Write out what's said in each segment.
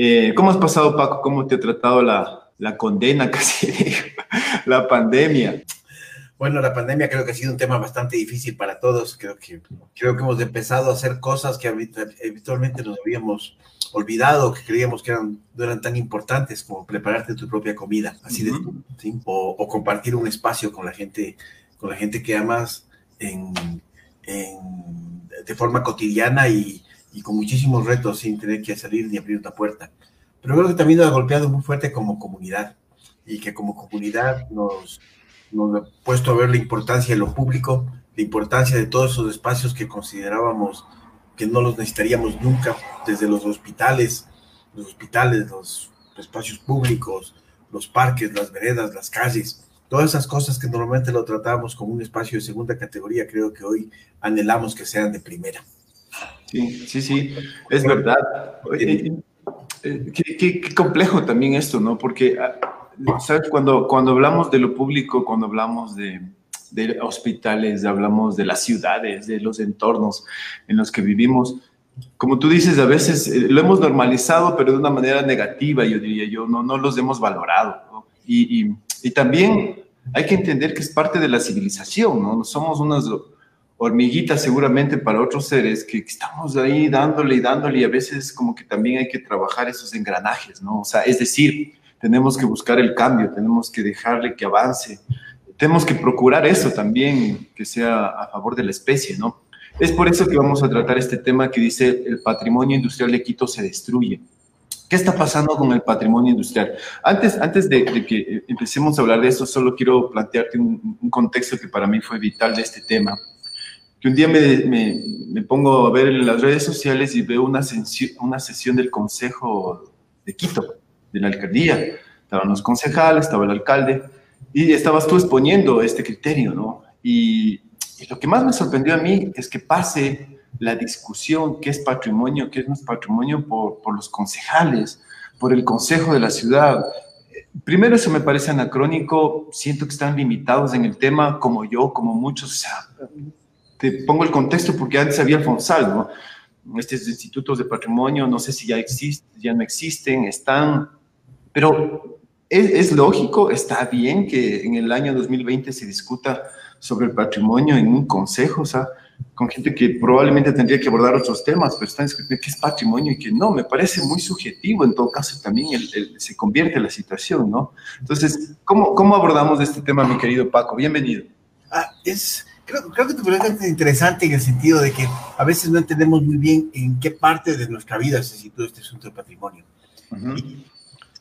Eh, ¿Cómo has pasado, Paco? ¿Cómo te ha tratado la, la condena, casi la pandemia? Bueno, la pandemia creo que ha sido un tema bastante difícil para todos. Creo que, creo que hemos empezado a hacer cosas que habitualmente nos habíamos olvidado, que creíamos que eran, no eran tan importantes como prepararte tu propia comida, así de o, compartir un espacio con la gente, con la gente que amas en, de forma cotidiana y, y, con muchísimos retos sin tener que salir ni abrir una puerta. Pero creo que también nos ha golpeado muy fuerte como comunidad y que como comunidad nos nos ha puesto a ver la importancia de lo público, la importancia de todos esos espacios que considerábamos que no los necesitaríamos nunca, desde los hospitales, los hospitales, los espacios públicos, los parques, las veredas, las calles, todas esas cosas que normalmente lo tratábamos como un espacio de segunda categoría, creo que hoy anhelamos que sean de primera. Sí, sí, sí, es verdad. Eh, eh, qué, qué complejo también esto, ¿no? Porque ah, ¿sabes? Cuando, cuando hablamos de lo público, cuando hablamos de, de hospitales, hablamos de las ciudades, de los entornos en los que vivimos, como tú dices, a veces eh, lo hemos normalizado, pero de una manera negativa, yo diría yo, no, no los hemos valorado. Y, y, y, también hay que entender que es parte de la civilización, ¿no? Somos unas hormiguitas seguramente para otros seres que estamos ahí dándole y dándole y a veces como que también hay que trabajar esos engranajes, ¿no? O sea, es decir, tenemos que buscar el cambio, tenemos que dejarle que avance, tenemos que procurar eso también, que sea a favor de la especie, ¿no? Es por eso que vamos a tratar este tema que dice el patrimonio industrial de Quito se destruye. ¿Qué está pasando con el patrimonio industrial? Antes, antes de, que empecemos a hablar de eso, solo quiero plantearte un, contexto que para mí fue vital de este tema. Que un día me, pongo a ver en las redes sociales y veo una, una sesión del Consejo de Quito de la alcaldía, estaban los concejales, estaba el alcalde, y estabas tú exponiendo este criterio, ¿no? Y, lo que más me sorprendió a mí es que pase la discusión qué es patrimonio, qué es nuestro patrimonio por, por los concejales, por el consejo de la ciudad. Primero eso me parece anacrónico, siento que están limitados en el tema como yo, como muchos, o sea, te pongo el contexto porque antes había Fonsal, ¿no? Estos institutos de patrimonio, no sé si ya existen, ya no existen, están pero es, lógico, está bien que en el año 2020 se discuta sobre el patrimonio en un consejo, o sea, con gente que probablemente tendría que abordar otros temas, pero están discutiendo qué es patrimonio y qué no. Me parece muy subjetivo, en todo caso también se convierte la situación, ¿no? Entonces, ¿cómo, ¿cómo abordamos este tema, mi querido Paco? Bienvenido. Ah, es, creo, creo que tu pregunta es interesante en el sentido de que a veces no entendemos muy bien en qué parte de nuestra vida se sitúa este asunto del patrimonio.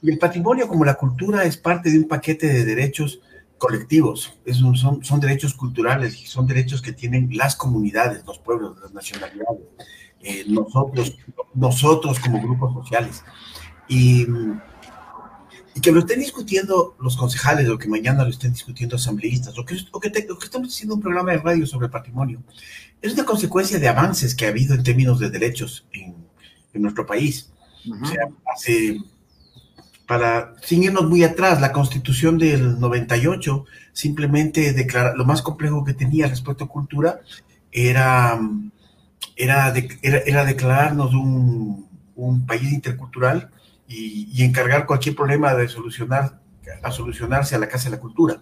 Y el patrimonio como la cultura es parte de un paquete de derechos colectivos, es son, son derechos culturales y son derechos que tienen las comunidades, los pueblos, las nacionalidades, eh, nosotros, nosotros como grupos sociales. Y, y, que lo estén discutiendo los concejales o que mañana lo estén discutiendo asambleístas o que, o que, que estamos haciendo un programa de radio sobre patrimonio, es una consecuencia de avances que ha habido en términos de derechos en, en nuestro país. O sea, hace para, sin irnos muy atrás, la constitución del 98 simplemente declara, lo más complejo que tenía respecto a cultura era, era, era, declararnos un, un, país intercultural y, encargar cualquier problema de solucionar, a solucionarse a la Casa de la Cultura.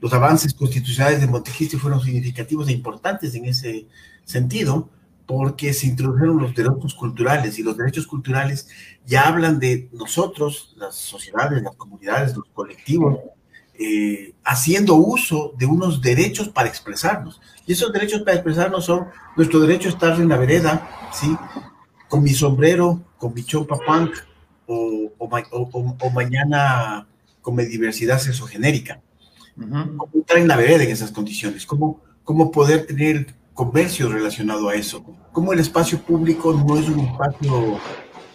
los avances constitucionales de Montecristi fueron significativos e importantes en ese sentido, porque se introdujeron los derechos culturales y los derechos culturales ya hablan de nosotros, las sociedades, las comunidades, los colectivos, eh, haciendo uso de unos derechos para expresarnos. Y esos derechos para expresarnos son nuestro derecho a estar en la vereda, ¿sí? Con mi sombrero, con mi chompa punk, o, o, mañana con mi diversidad sexogenérica. ¿Cómo estar en la vereda en esas condiciones? ¿Cómo, cómo poder tener comercio relacionado a eso. Como el espacio público no es un espacio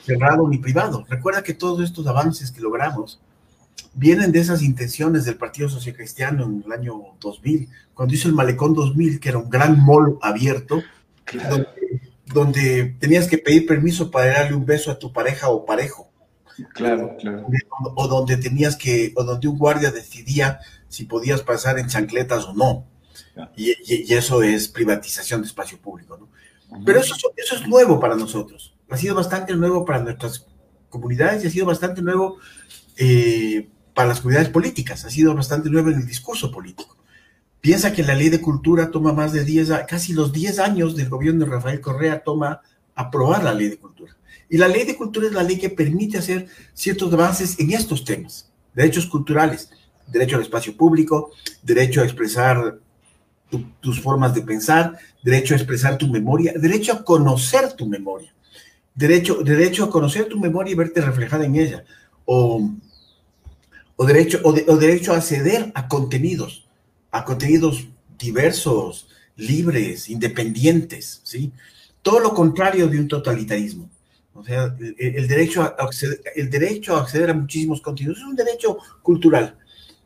cerrado ni privado. Recuerda que todos estos avances que logramos vienen de esas intenciones del Partido Social Cristiano en el año 2000, cuando hizo el Malecón 2000, que era un gran mall abierto, donde, tenías que pedir permiso para darle un beso a tu pareja o parejo. Claro, claro. O donde tenías que, o donde un guardia decidía si podías pasar en chancletas o no. Y, eso es privatización de espacio público, ¿no? Pero eso, eso es nuevo para nosotros. ha sido bastante nuevo para nuestras comunidades y ha sido bastante nuevo eh, para las comunidades políticas, ha sido bastante nuevo en el discurso político. Piensa que la ley de cultura toma más de 10, casi los 10 años del gobierno de Rafael Correa toma aprobar la ley de cultura. Y la ley de cultura es la ley que permite hacer ciertos avances en estos temas, derechos culturales, derecho al espacio público, derecho a expresar tus formas de pensar, derecho a expresar tu memoria, derecho a conocer tu memoria, derecho, derecho a conocer tu memoria y verte reflejada en ella, o, derecho, o derecho a acceder a contenidos, a contenidos diversos, libres, independientes, ¿sí? Todo lo contrario de un totalitarismo. O sea, el, derecho a acceder, el derecho a acceder a muchísimos contenidos es un derecho cultural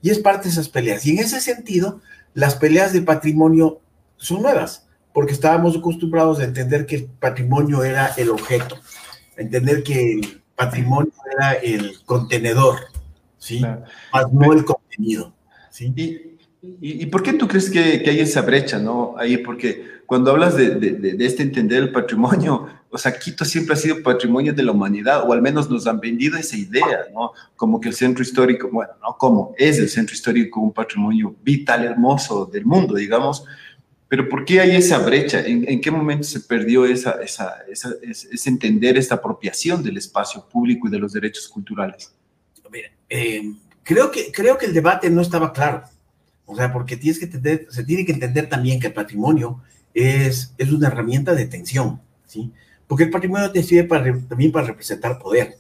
y es parte de esas peleas. Y en ese sentido, las peleas de patrimonio son nuevas, porque estábamos acostumbrados a entender que el patrimonio era el objeto, a entender que el patrimonio era el contenedor, ¿sí? Más no el contenido, ¿sí? ¿Y, por qué tú crees que, hay esa brecha, no? Ahí, porque cuando hablas de, de, este entender el patrimonio, o sea, Quito siempre ha sido patrimonio de la humanidad, o al menos nos han vendido esa idea, ¿no? Como que el centro histórico, bueno, no como, es el centro histórico un patrimonio vital, hermoso del mundo, digamos, pero ¿por qué hay esa brecha? ¿En, qué momento se perdió esa, esa, esa, ese entender, esta apropiación del espacio público y de los derechos culturales? Mira, eh, creo, que, creo que el debate no estaba claro. O sea, porque tienes que entender, se tiene que entender también que el patrimonio es, es una herramienta de tensión, ¿sí? Porque el patrimonio te sirve para, también para representar poder.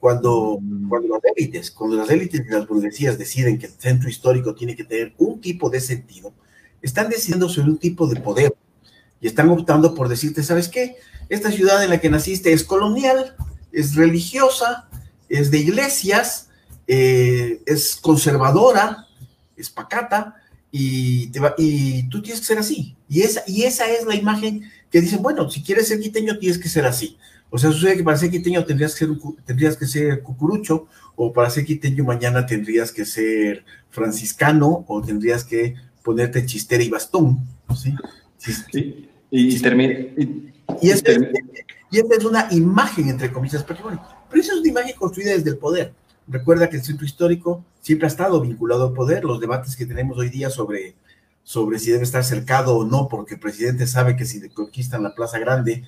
Cuando, mm. cuando las élites, cuando las élites y las burguesías deciden que el centro histórico tiene que tener un tipo de sentido, están decidiendo sobre un tipo de poder y están optando por decirte, ¿sabes qué? Esta ciudad en la que naciste es colonial, es religiosa, es de iglesias, eh, es conservadora, es pacata, y, te va, y tú tienes que ser así. Y esa, y esa es la imagen que dicen, bueno, si quieres ser quiteño tienes que ser así. O sea, sucede que para ser quiteño tendrías que ser, tendrías que ser cucurucho, o para ser quiteño mañana tendrías que ser franciscano, o tendrías que ponerte chistera y bastón. ¿sí? sí. Y, termina. Y, y, esa es una imagen, entre comillas, patrimonio. Pero esa es una imagen construida desde el poder. Recuerda que el centro histórico siempre ha estado vinculado al poder. Los debates que tenemos hoy día sobre sobre si debe estar cercado o no, porque el presidente sabe que si le conquistan la Plaza Grande,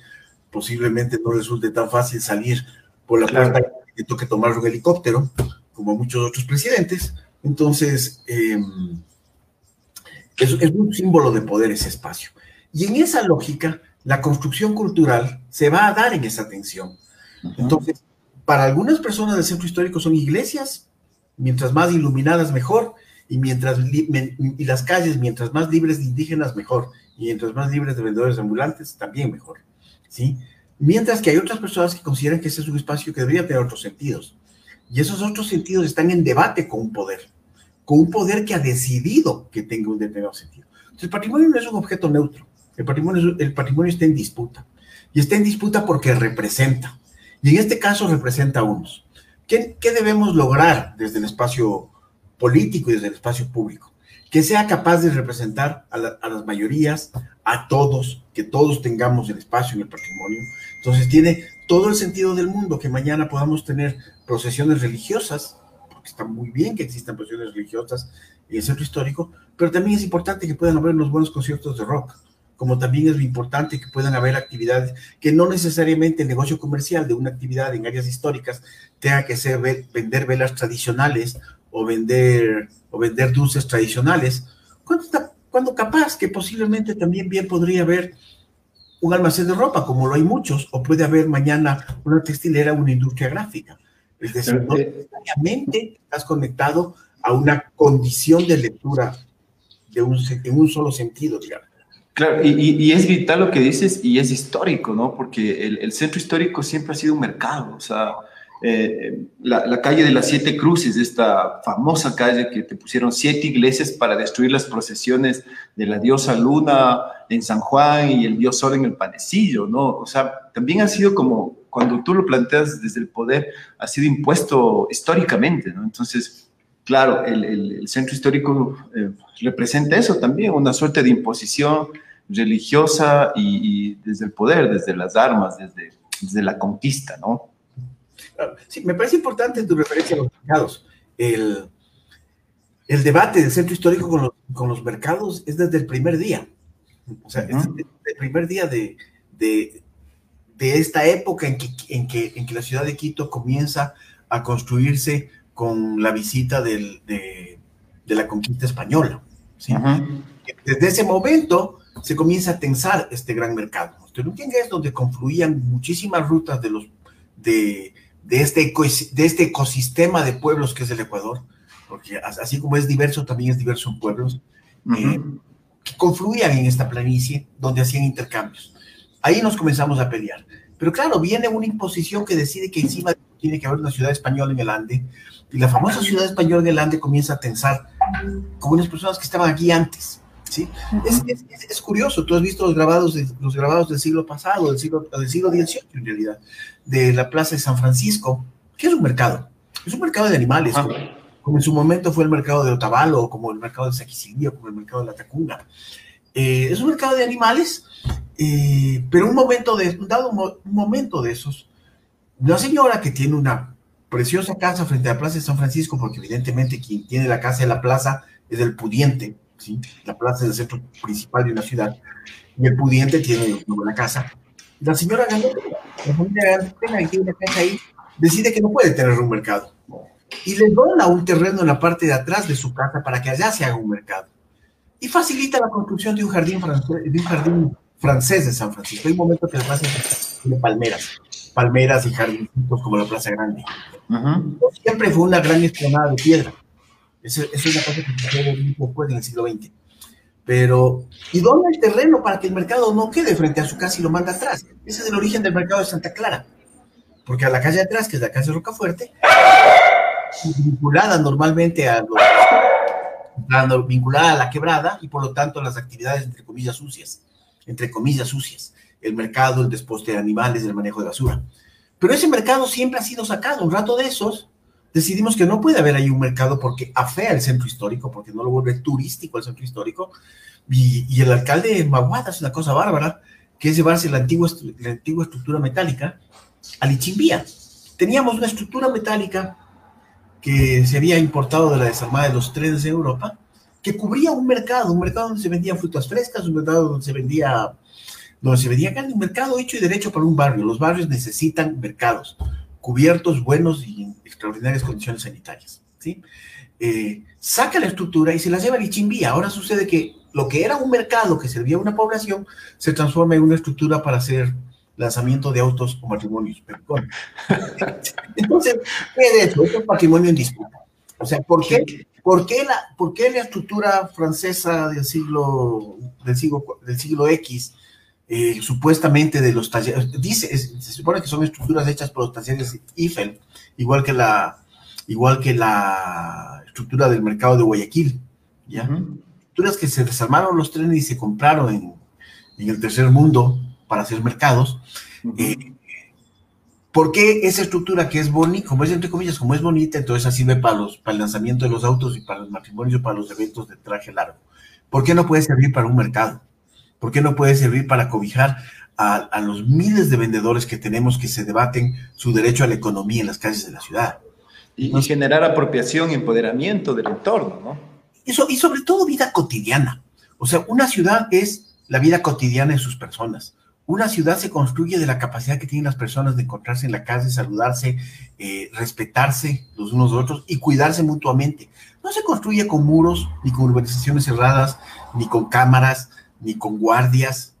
posiblemente no resulte tan fácil salir por la puerta que toque tomar un helicóptero, como muchos otros presidentes. Entonces, em, es, es, un símbolo de poder ese espacio. Y en esa lógica, la construcción cultural se va a dar en esa tensión. Entonces, para algunas personas del centro histórico son iglesias, mientras más iluminadas mejor, y mientras y las calles, mientras más libres de indígenas, mejor, y mientras más libres de vendedores ambulantes, también mejor, ¿sí? Mientras que hay otras personas que consideran que ese es un espacio que debería tener otros sentidos, y esos otros sentidos están en debate con un poder, con un poder que ha decidido que tenga un determinado sentido. Entonces, el patrimonio no es un objeto neutro, el patrimonio, el patrimonio está en disputa, y está en disputa porque representa, y en este caso representa a unos. ¿Qué, debemos lograr desde el espacio político y desde el espacio público, que sea capaz de representar a, las mayorías, a todos, que todos tengamos el espacio en el patrimonio. Entonces tiene todo el sentido del mundo que mañana podamos tener procesiones religiosas, porque está muy bien que existan procesiones religiosas en el centro histórico, pero también es importante que puedan haber unos buenos conciertos de rock, como también es importante que puedan haber actividades que no necesariamente el negocio comercial de una actividad en áreas históricas tenga que ser vender velas tradicionales o vender, o vender dulces tradicionales, cuando, cuando capaz que posiblemente también bien podría haber un almacén de ropa, como lo hay muchos, o puede haber mañana una textilera, una industria gráfica. Es decir, no eh, necesariamente estás conectado a una condición de lectura de un, en un solo sentido, digamos. Claro, y, es vital lo que dices y es histórico, ¿no? Porque el, centro histórico siempre ha sido un mercado, o sea, eh, la, calle de las siete cruces, esta famosa calle que te pusieron siete iglesias para destruir las procesiones de la diosa Luna en San Juan y el dios Sol en el Panecillo, ¿no? O sea, también ha sido como, cuando tú lo planteas desde el poder, ha sido impuesto históricamente, ¿no? Entonces, claro, el, centro histórico eh, representa eso también, una suerte de imposición religiosa y, y desde el poder, desde las armas, desde desde la conquista, ¿no? Sí, me parece importante tu referencia a los mercados. El, el debate del centro histórico con los, con los, mercados es desde el primer día. O sea, es desde el primer día de, de, de esta época en que, en, que, en que la ciudad de Quito comienza a construirse con la visita del, de, de, la conquista española. ¿sí? Desde ese momento se comienza a tensar este gran mercado. Usted es donde confluían muchísimas rutas de, los, de, de, este, de este ecosistema de pueblos que es el Ecuador, porque así como es diverso, también es diverso en pueblos, eh, que confluían en esta planicie donde hacían intercambios. Ahí nos comenzamos a pelear. Pero claro, viene una imposición que decide que encima tiene que haber una ciudad española en el Ande, y la famosa ciudad española en el Ande comienza a tensar con unas personas que estaban aquí antes. ¿sí? es, es, es, curioso, tú has visto los grabados, de, los grabados del siglo pasado, del siglo, del siglo XVIII en realidad, de la Plaza de San Francisco, que es un mercado, es un mercado de animales, como, como, en su momento fue el mercado de Otavalo, como el mercado de Saquicillo, como el mercado de la Tacunga. Eh, es un mercado de animales, eh, pero un momento de, dado un, un momento de esos, la señora que tiene una preciosa casa frente a la Plaza de San Francisco, porque evidentemente quien tiene la casa de la plaza es el pudiente, ¿sí? La plaza es el centro principal de una ciudad, y el pudiente tiene la casa. La señora Gandhi, la familia Gandhi, tiene una casa ahí, decide que no puede tener un mercado. Y le dona un terreno en la parte de atrás de su casa para que allá se haga un mercado. Y facilita la construcción de un jardín francés de, un jardín francés de San Francisco. Hay un momento que plaza tiene palmeras, palmeras y jardincitos como la Plaza Grande. Uh -huh. Siempre fue una gran explanada de piedra. Eso, eso es una cosa que se un poco en el siglo XX. Pero, ¿y dónde el terreno para que el mercado no quede frente a su casa y lo manda atrás? Ese es el origen del mercado de Santa Clara. Porque a la calle atrás, que es la calle Rocafuerte, vinculada normalmente a los, vinculada a la quebrada y por lo tanto a las actividades entre comillas sucias, entre comillas sucias, el mercado, el desposte de animales, el manejo de basura. Pero ese mercado siempre ha sido sacado. Un rato de esos, decidimos que no puede haber ahí un mercado porque afea el centro histórico, porque no lo vuelve turístico el centro histórico. Y, el alcalde de Maguada es una cosa bárbara, que es llevarse la antigua, la antigua estructura metálica a Lichimbía. Teníamos una estructura metálica que se había importado de la desarmada de los trenes de Europa, que cubría un mercado, un mercado donde se vendían frutas frescas, un mercado donde se vendía, donde se vendía carne, un mercado hecho y derecho para un barrio. Los barrios necesitan mercados cubiertos, buenos y en extraordinarias condiciones sanitarias. ¿sí? Eh, saca la estructura y se la lleva a Lichimbía. Ahora sucede que lo que era un mercado que servía a una población se transforma en una estructura para hacer lanzamiento de autos o matrimonios. Entonces, ¿qué es eso? Es un patrimonio en disputa. O sea, ¿por qué, por qué, la, por qué la estructura francesa del siglo, del siglo, del siglo X eh, supuestamente de los talleres, dice, es, se supone que son estructuras hechas por los talleres Eiffel, igual que la, igual que la estructura del mercado de Guayaquil, ¿ya? Uh -huh. Estructuras que se desarmaron los trenes y se compraron en, en el tercer mundo para hacer mercados. Uh -huh. eh, ¿Por qué esa estructura que es bonita, como es entre comillas, como es bonita, entonces sirve para, los, para el lanzamiento de los autos y para los matrimonios y para los eventos de traje largo? ¿Por qué no puede servir para un mercado? ¿Por qué no puede servir para cobijar a, a, los miles de vendedores que tenemos que se debaten su derecho a la economía en las calles de la ciudad? Y, y generar apropiación y empoderamiento del entorno, ¿no? Eso, y sobre todo vida cotidiana. O sea, una ciudad es la vida cotidiana de sus personas. Una ciudad se construye de la capacidad que tienen las personas de encontrarse en la calle, saludarse, eh, respetarse los unos a los otros y cuidarse mutuamente. No se construye con muros, ni con urbanizaciones cerradas, ni con cámaras, ni con guardias.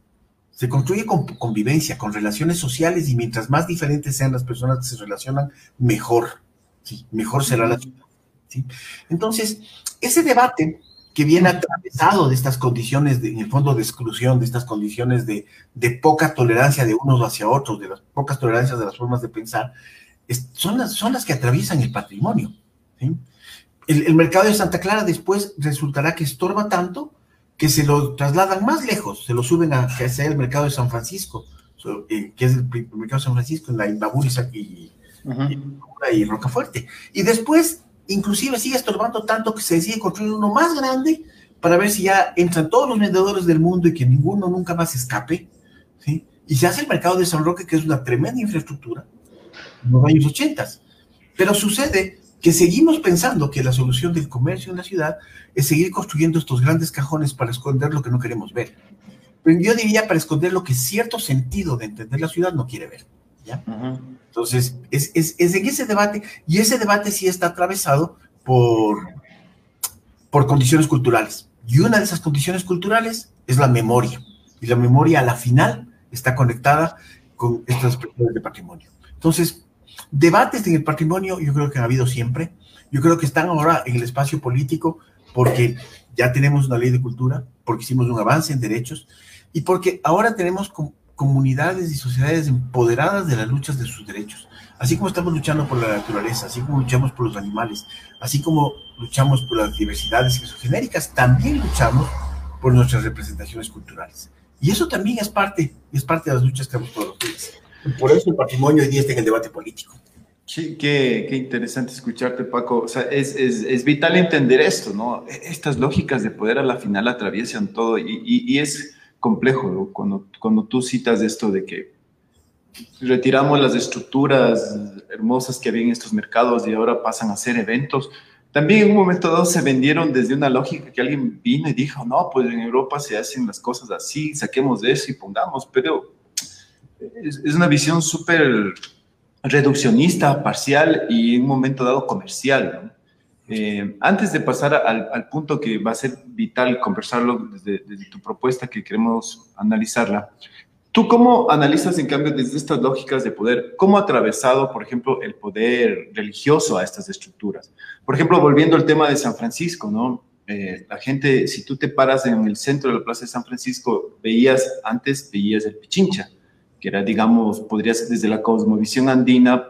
Se construye con convivencia, con relaciones sociales y mientras más diferentes sean las personas que se relacionan, mejor. ¿sí? Mejor será la ciudad. ¿sí? Entonces, ese debate que viene atravesado de estas condiciones, de, en el fondo, de exclusión, de estas condiciones de, de, poca tolerancia de unos hacia otros, de las pocas tolerancias de las formas de pensar, es, son, las, son las que atraviesan el patrimonio. ¿sí? El, el, mercado de Santa Clara después resultará que estorba tanto que se lo trasladan más lejos, se lo suben a que sea el mercado de San Francisco, eh, que es el, mercado de San Francisco, en la Imbabur y, y, uh -huh. y Rocafuerte. Y después inclusive sigue estorbando tanto que se decide construir uno más grande para ver si ya entran todos los vendedores del mundo y que ninguno nunca más escape, ¿sí? Y se hace el mercado de San Roque, que es una tremenda infraestructura, en los años 80. Pero sucede que seguimos pensando que la solución del comercio en la ciudad es seguir construyendo estos grandes cajones para esconder lo que no queremos ver. Pero yo diría para esconder lo que cierto sentido de entender la ciudad no quiere ver. ¿Ya? Entonces, es, es, es, en ese debate, y ese debate sí está atravesado por, por condiciones culturales. Y una de esas condiciones culturales es la memoria. Y la memoria a la final está conectada con estas expresiones de patrimonio. Entonces, debates en el patrimonio yo creo que ha habido siempre. Yo creo que están ahora en el espacio político porque ya tenemos una ley de cultura, porque hicimos un avance en derechos y porque ahora tenemos comunidades y sociedades empoderadas de las luchas de sus derechos. Así como estamos luchando por la naturaleza, así como luchamos por los animales, así como luchamos por las diversidades genéricas, también luchamos por nuestras representaciones culturales. Y eso también es parte, es parte de las luchas que hemos todos los días. Por eso el patrimonio hoy día está en el debate político. Sí, qué, qué interesante escucharte, Paco. O sea, es, es, es, vital entender esto, ¿no? Estas lógicas de poder a la final atraviesan todo y, y, y es complejo ¿no? cuando, cuando tú citas esto de que retiramos las estructuras hermosas que había en estos mercados y ahora pasan a ser eventos. También en un momento dado se vendieron desde una lógica que alguien vino y dijo, no, pues en Europa se hacen las cosas así, saquemos de eso y pongamos, pero es, es una visión súper reduccionista, parcial y en un momento dado comercial. ¿no? Eh, antes de pasar al, al, punto que va a ser vital conversarlo desde, desde, tu propuesta que queremos analizarla, ¿tú cómo analizas en cambio desde estas lógicas de poder, cómo ha atravesado, por ejemplo, el poder religioso a estas estructuras? Por ejemplo, volviendo al tema de San Francisco, ¿no? Eh, la gente, si tú te paras en el centro de la Plaza de San Francisco, veías, antes veías el Pichincha, que era, digamos, podrías desde la cosmovisión andina,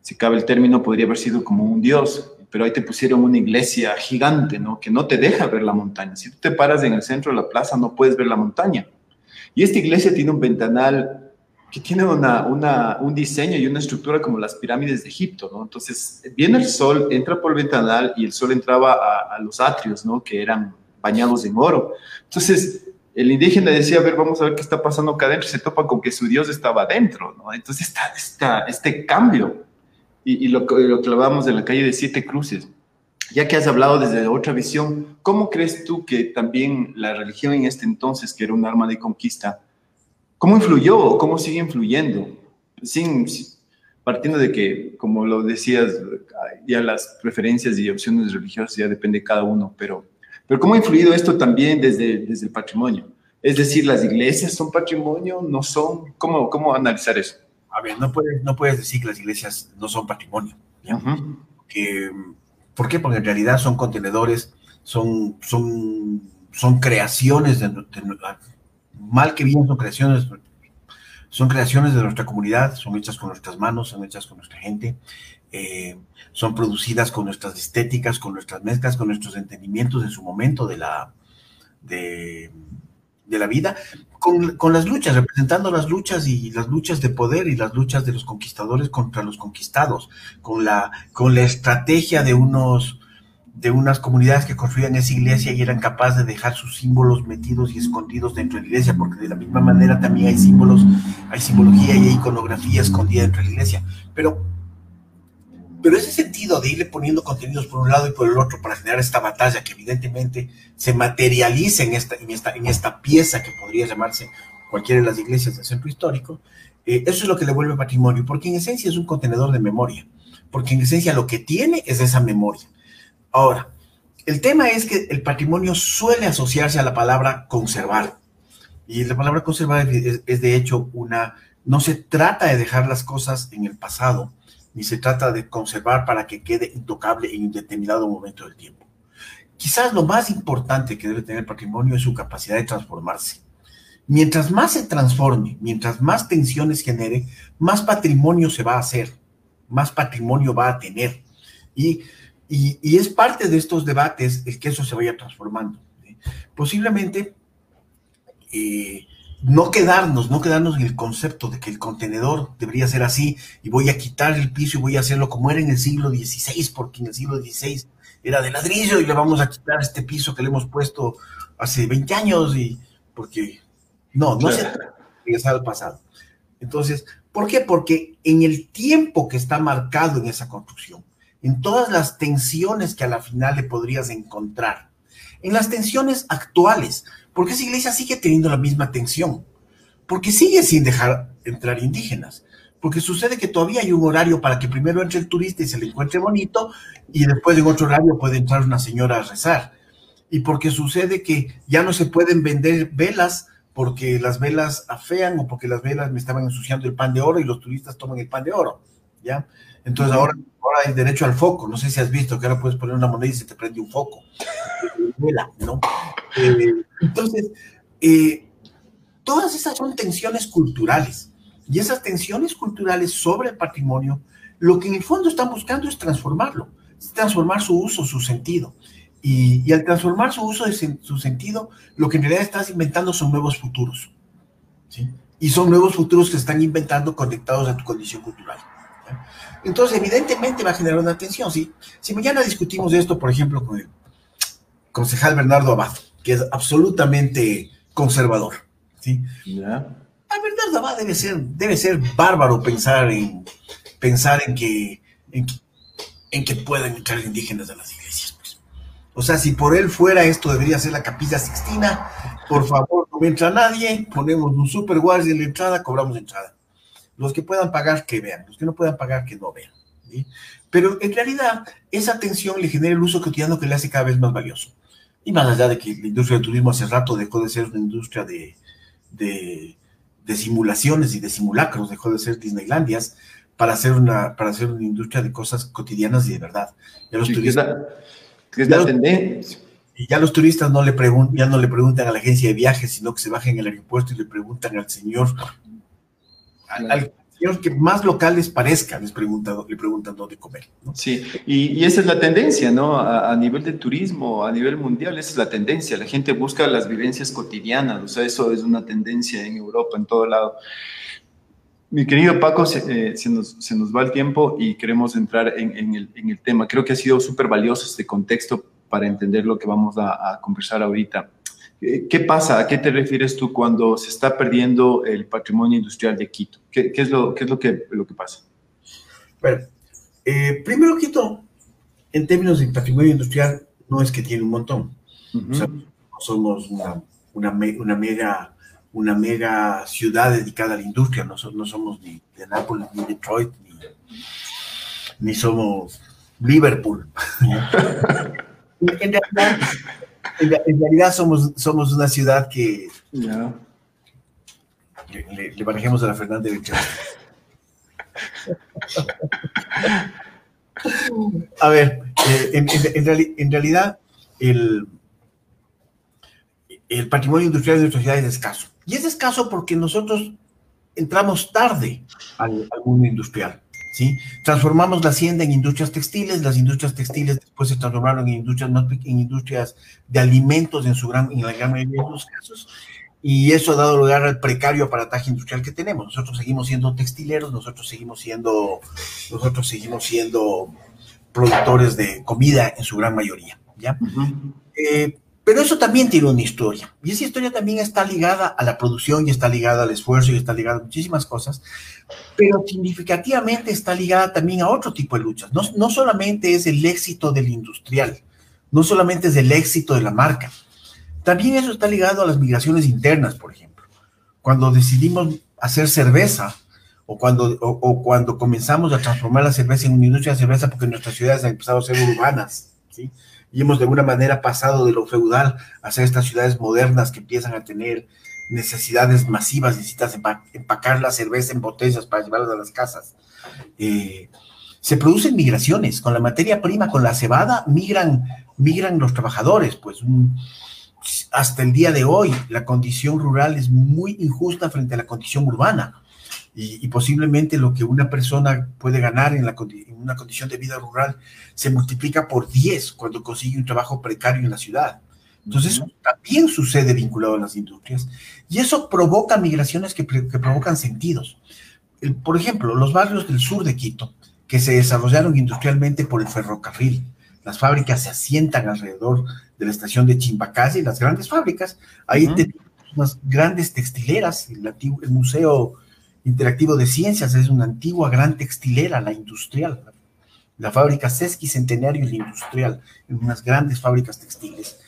si cabe el término, podría haber sido como un dios, pero ahí te pusieron una iglesia gigante, ¿no? Que no te deja ver la montaña. Si tú te paras en el centro de la plaza, no puedes ver la montaña. Y esta iglesia tiene un ventanal que tiene una, un diseño y una estructura como las pirámides de Egipto, ¿no? Entonces, viene el sol, entra por el ventanal y el sol entraba a, a los atrios, ¿no? Que eran bañados en oro. Entonces, el indígena decía, a ver, vamos a ver qué está pasando acá adentro, se topa con que su Dios estaba adentro, ¿no? Entonces está, está este cambio y, y lo, lo clavamos en la calle de Siete Cruces. Ya que has hablado desde otra visión, ¿cómo crees tú que también la religión en este entonces, que era un arma de conquista, cómo influyó o cómo sigue influyendo? Sin, partiendo de que, como lo decías, ya las preferencias y opciones religiosas ya depende de cada uno, pero, pero ¿cómo ha influido esto también desde, desde el patrimonio? Es decir, ¿las iglesias son patrimonio? ¿No son? ¿Cómo, cómo analizar eso? A ver, no puedes, no puedes decir que las iglesias no son patrimonio. Uh -huh. que, ¿Por qué? Porque en realidad son contenedores, son, son, son creaciones de, de, mal que bien son creaciones, son creaciones de nuestra comunidad, son hechas con nuestras manos, son hechas con nuestra gente, eh, son producidas con nuestras estéticas, con nuestras mezclas, con nuestros entendimientos en su momento de la, de, de la vida, con, con, las luchas, representando las luchas y las luchas de poder y las luchas de los conquistadores contra los conquistados, con la, con la estrategia de unos de unas comunidades que construían esa iglesia y eran capaces de dejar sus símbolos metidos y escondidos dentro de la iglesia, porque de la misma manera también hay símbolos, hay simbología y hay iconografía escondida dentro de la iglesia. Pero, pero ese sentido de irle poniendo contenidos por un lado y por el otro para generar esta batalla que evidentemente se materializa en esta, en esta, en esta pieza que podría llamarse cualquiera de las iglesias del centro histórico, eh, eso es lo que le vuelve patrimonio, porque en esencia es un contenedor de memoria, porque en esencia lo que tiene es esa memoria. Ahora, el tema es que el patrimonio suele asociarse a la palabra conservar. Y la palabra conservar es, es, de hecho una... No se trata de dejar las cosas en el pasado, ni se trata de conservar para que quede intocable en un determinado momento del tiempo. Quizás lo más importante que debe tener el patrimonio es su capacidad de transformarse. Mientras más se transforme, mientras más tensiones genere, más patrimonio se va a hacer, más patrimonio va a tener. Y y, y, es parte de estos debates el que eso se vaya transformando. Posiblemente eh, no quedarnos, no quedarnos en el concepto de que el contenedor debería ser así y voy a quitar el piso y voy a hacerlo como era en el siglo XVI, porque en el siglo XVI era de ladrillo y le vamos a quitar este piso que le hemos puesto hace 20 años y porque no, no se regresar al pasado. Entonces, ¿por qué? Porque en el tiempo que está marcado en esa construcción, en todas las tensiones que a la final le podrías encontrar, en las tensiones actuales, porque esa iglesia sigue teniendo la misma tensión, porque sigue sin dejar entrar indígenas, porque sucede que todavía hay un horario para que primero entre el turista y se le encuentre bonito, y después en otro horario puede entrar una señora a rezar, y porque sucede que ya no se pueden vender velas porque las velas afean o porque las velas me estaban ensuciando el pan de oro y los turistas toman el pan de oro, ¿ya? Entonces ahora, ahora hay derecho al foco, no sé si has visto que ahora puedes poner una moneda y se te prende un foco. Eh, entonces, eh, todas esas son tensiones culturales y esas tensiones culturales sobre el patrimonio, lo que en el fondo están buscando es transformarlo, transformar su uso, su sentido. Y, al transformar su uso su sentido, lo que en realidad estás inventando son nuevos futuros. ¿sí? Y son nuevos futuros que se están inventando conectados a tu condición cultural. Entonces, evidentemente va a generar una tensión. ¿sí? Si mañana discutimos esto, por ejemplo, con el concejal Bernardo Abad, que es absolutamente conservador. ¿sí? A Bernardo Abad debe ser, debe ser bárbaro pensar en, pensar en que, en, en que puedan entrar indígenas a las iglesias. O sea, si por él fuera esto debería ser la capilla sixtina, por favor, no entra nadie, ponemos un super guardia en la entrada, cobramos entrada. Los que puedan pagar, que vean, los que no puedan pagar, que no vean. Pero en realidad, esa tensión le genera el uso cotidiano que le hace cada vez más valioso. Y más allá de que la industria del turismo hace rato dejó de ser una industria de, de, simulaciones y de simulacros, dejó de ser Disneylandias para hacer una, para hacer una industria de cosas cotidianas y de verdad. Ya los turistas es la tendencia. Y ya los turistas no le preguntan, ya no le preguntan a la agencia de viajes, sino que se bajen en el aeropuerto y le preguntan al señor, al, señor que más local les parezca, les preguntan, le preguntan dónde comer. Sí, y, esa es la tendencia, ¿no? A, a, nivel de turismo, a nivel mundial, esa es la tendencia. La gente busca las vivencias cotidianas, o sea, eso es una tendencia en Europa, en todo lado. Mi querido Paco, eh, se, nos, va el tiempo y queremos entrar en, el, tema. Creo que ha sido súper valioso este contexto para entender lo que vamos a, conversar ahorita. Eh, ¿Qué pasa? ¿A qué te refieres tú cuando se está perdiendo el patrimonio industrial de Quito? ¿Qué, es, lo, qué es lo, que, lo que pasa? Bueno, eh, primero Quito, en términos de patrimonio industrial, no es que tiene un montón. somos una, una, una mega una mega ciudad dedicada a la industria. No, no somos ni de Nápoles, ni Detroit, ni, somos Liverpool. en, realidad, somos, somos una ciudad que le, manejemos a la Fernández de A ver, eh, en, en, realidad el, el patrimonio industrial de nuestra ciudad es escaso. Y es escaso porque nosotros entramos tarde al, mundo industrial. ¿sí? Transformamos la hacienda en industrias textiles, las industrias textiles después se transformaron en industrias, en industrias de alimentos en, su gran, en la gran mayoría de los casos, y eso ha dado lugar al precario aparataje industrial que tenemos. Nosotros seguimos siendo textileros, nosotros seguimos siendo, nosotros seguimos siendo productores de comida en su gran mayoría. ¿ya? Pero eso también tiene una historia. Y esa historia también está ligada a la producción y está ligada al esfuerzo y está ligada a muchísimas cosas, pero significativamente está ligada también a otro tipo de luchas. No, no solamente es el éxito del industrial, no solamente es el éxito de la marca, también eso está ligado a las migraciones internas, por ejemplo. Cuando decidimos hacer cerveza, o cuando, o, cuando comenzamos a transformar la cerveza en una industria de cerveza porque nuestras ciudades han empezado a ser urbanas, ¿sí? y hemos de alguna manera pasado de lo feudal a ser estas ciudades modernas que empiezan a tener necesidades masivas, necesitas empacar la cerveza en botellas para llevarlas a las casas. Eh, se producen migraciones, con la materia prima, con la cebada, migran, migran los trabajadores, pues hasta el día de hoy la condición rural es muy injusta frente a la condición urbana y, posiblemente lo que una persona puede ganar en, la, una condición de vida rural se multiplica por 10 cuando consigue un trabajo precario en la ciudad. Entonces, eso también sucede vinculado a las industrias y eso provoca migraciones que, provocan sentidos. por ejemplo, los barrios del sur de Quito, que se desarrollaron industrialmente por el ferrocarril, las fábricas se asientan alrededor de la estación de Chimbacasi, las grandes fábricas, ahí tenemos unas grandes textileras. El, antiguo, el Museo Interactivo de Ciencias es una antigua gran textilera, la industrial. La fábrica Sesqui Centenario y la industrial, en unas grandes fábricas textiles.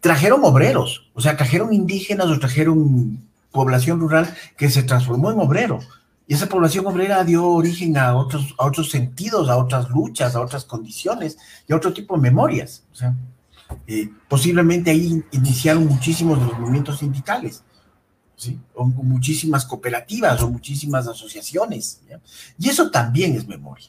Trajeron obreros, o sea, trajeron indígenas o trajeron población rural que se transformó en obrero. Y esa población obrera dio origen a otros, a otros sentidos, a otras luchas, a otras condiciones y a otro tipo de memorias. O sea, eh, posiblemente ahí iniciaron muchísimos de los movimientos sindicales, ¿sí? o, muchísimas cooperativas o muchísimas asociaciones. Y eso también es memoria.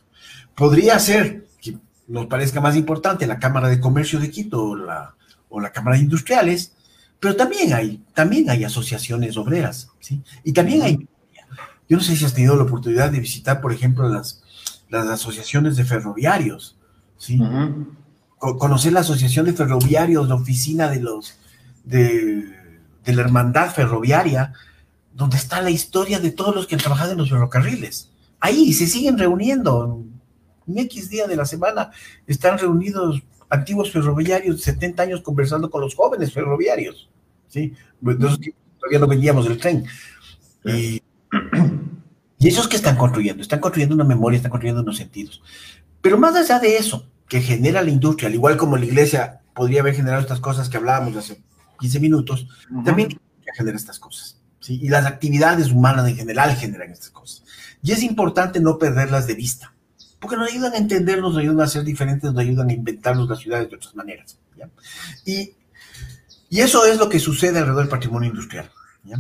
Podría ser, que nos parezca más importante, la Cámara de Comercio de Quito o la, o la Cámara de Industriales, pero también hay, también hay asociaciones obreras, ¿sí? Y también hay yo no sé si has tenido la oportunidad de visitar, por ejemplo, las, las asociaciones de ferroviarios, ¿sí? Conocer la asociación de ferroviarios, la oficina de los, de, la hermandad ferroviaria, donde está la historia de todos los que han trabajado en los ferrocarriles. Ahí se siguen reuniendo. En X día de la semana están reunidos antiguos ferroviarios de 70 años conversando con los jóvenes ferroviarios. ¿sí? todavía no veníamos del tren. Y y esos que están construyendo, están construyendo una memoria, están construyendo unos sentidos. Pero más allá de eso, que genera la industria, al igual como la iglesia podría haber generado estas cosas que hablábamos hace 15 minutos, también genera estas cosas. ¿sí? Y las actividades humanas en general generan estas cosas. Y es importante no perderlas de vista, porque nos ayudan a entendernos, nos ayudan a ser diferentes, nos ayudan a inventarnos las ciudades de otras maneras. Y, y, eso es lo que sucede alrededor del patrimonio industrial. ¿ya?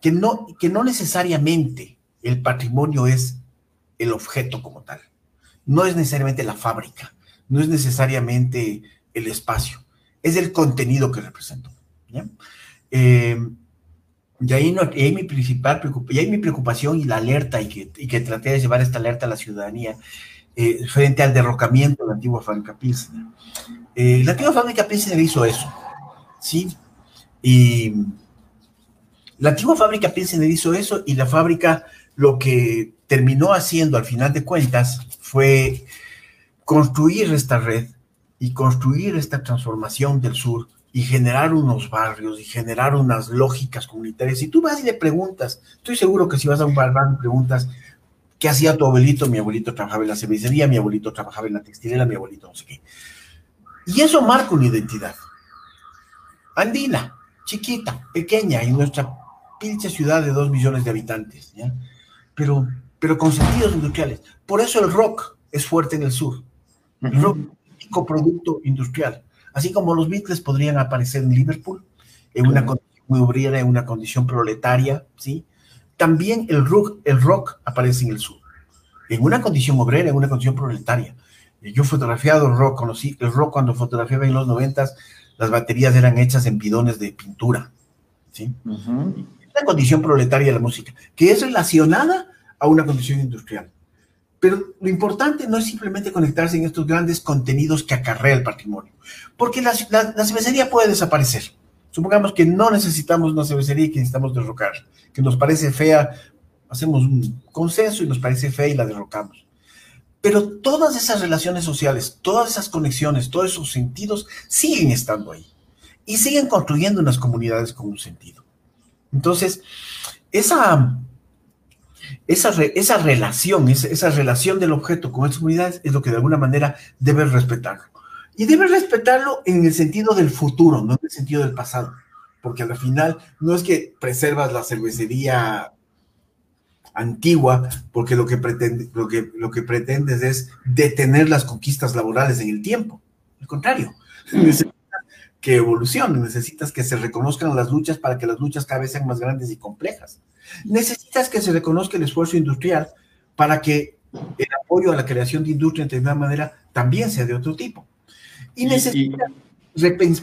que no, que no necesariamente el patrimonio es el objeto como tal, no es necesariamente la fábrica, no es necesariamente el espacio, es el contenido que representa. Eh, y, ahí no, y ahí mi principal y ahí mi preocupación y la alerta, y que, y que traté de llevar esta alerta a la ciudadanía, eh, frente al derrocamiento de la antigua fábrica Pilsner. Eh, la antigua fábrica Pilsner hizo eso, ¿sí? Y la antigua fábrica Pilsener hizo eso y la fábrica lo que terminó haciendo al final de cuentas fue construir esta red y construir esta transformación del sur y generar unos barrios y generar unas lógicas comunitarias. Si tú vas y le preguntas, estoy seguro que si vas a un bar, y preguntas, ¿qué hacía tu abuelito? Mi abuelito trabajaba en la cervecería, mi abuelito trabajaba en la textilera, mi abuelito no sé qué. Y eso marca una identidad. Andina, chiquita, pequeña, y nuestra pinche ciudad de dos millones de habitantes. Pero, pero con sentidos industriales. Por eso el rock es fuerte en el sur. El rock es producto industrial. Así como los Beatles podrían aparecer en Liverpool, en una condición muy obrera, en una condición proletaria, ¿sí? También el rock, el rock aparece en el sur, en una condición obrera, en una condición proletaria. Yo fotografiado el rock, conocí el rock cuando fotografiaba en los noventas, las baterías eran hechas en bidones de pintura, ¿sí? condición proletaria de la música, que es relacionada a una condición industrial. Pero lo importante no es simplemente conectarse en estos grandes contenidos que acarrea el patrimonio, porque la, cervecería puede desaparecer. Supongamos que no necesitamos una cervecería y que necesitamos derrocar, que nos parece fea, hacemos un consenso y nos parece fea y la derrocamos. Pero todas esas relaciones sociales, todas esas conexiones, todos esos sentidos siguen estando ahí y siguen construyendo unas comunidades con un sentido. Entonces, esa, esa, esa relación, esa, relación del objeto con esas unidades es lo que de alguna manera debe respetarlo. Y debe respetarlo en el sentido del futuro, no en el sentido del pasado. Porque al final no es que preservas la cervecería antigua, porque lo que, pretende, lo que, lo que pretendes es detener las conquistas laborales en el tiempo. Al contrario, que evolucione, necesitas que se reconozcan las luchas para que las luchas cada vez sean más grandes y complejas. Necesitas que se reconozca el esfuerzo industrial para que el apoyo a la creación de industria de alguna manera también sea de otro tipo. Y necesitas,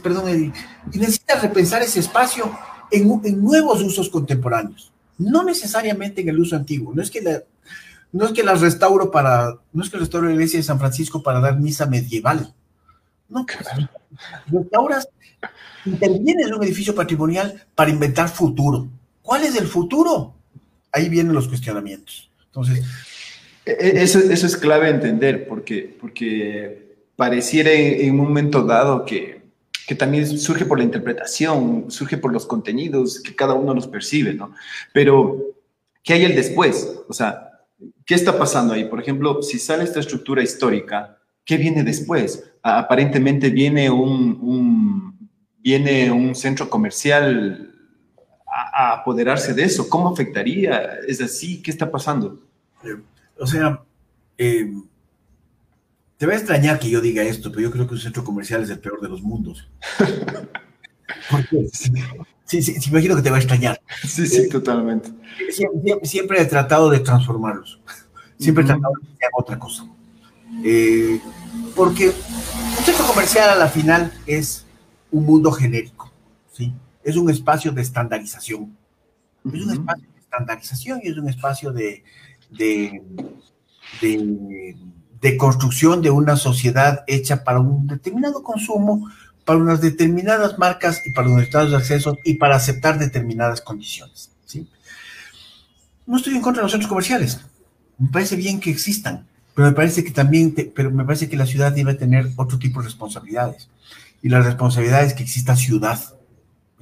perdón, y necesitas repensar ese espacio en, en, nuevos usos contemporáneos, no necesariamente en el uso antiguo. No es que la, no es que la restauro para, no es que restauro la iglesia de San Francisco para dar misa medieval. No, claro. Restauras, intervienen en un edificio patrimonial para inventar futuro. ¿Cuál es el futuro? Ahí vienen los cuestionamientos. Entonces. E, e, eso, eso es clave entender, porque, porque pareciera en, un momento dado que que también surge por la interpretación, surge por los contenidos que cada uno los percibe, ¿no? Pero, ¿qué hay el después? O sea, ¿qué está pasando ahí? Por ejemplo, si sale esta estructura histórica, ¿qué viene después? Aparentemente viene un, viene un centro comercial a, apoderarse de eso. ¿Cómo afectaría? ¿Es así? ¿Qué está pasando? Eh, o sea, eh, te va a extrañar que yo diga esto, pero yo creo que un centro comercial es el peor de los mundos. Porque, sí, sí, imagino que te va a extrañar. Sí, sí, totalmente. Siempre, he tratado de transformarlos. Siempre he tratado de hacer otra cosa. Eh, porque un centro comercial a la final es un mundo genérico, ¿sí? Es un espacio de estandarización. Es un espacio de estandarización y es un espacio de, de, de de construcción de una sociedad hecha para un determinado consumo, para unas determinadas marcas y para unos estados de acceso y para aceptar determinadas condiciones. ¿sí? No estoy en contra de los centros comerciales. Me parece bien que existan, pero me parece que también, pero me parece que la ciudad debe tener otro tipo de responsabilidades. Y la responsabilidad es que exista ciudad.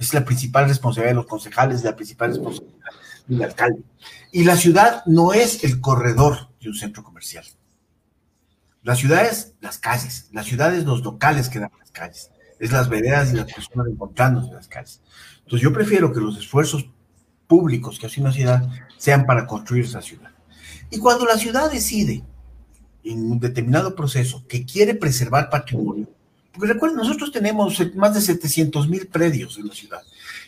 Es la principal responsabilidad de los concejales, la principal responsabilidad del alcalde. Y la ciudad no es el corredor de un centro comercial. Las ciudades, las calles, las ciudades, los locales que dan las calles, es las veredas y las personas encontrándose en las calles. Entonces yo prefiero que los esfuerzos públicos que hace una ciudad sean para construir esa ciudad. Y cuando la ciudad decide en un determinado proceso que quiere preservar patrimonio, porque recuerden, nosotros tenemos más de 700 mil predios en la ciudad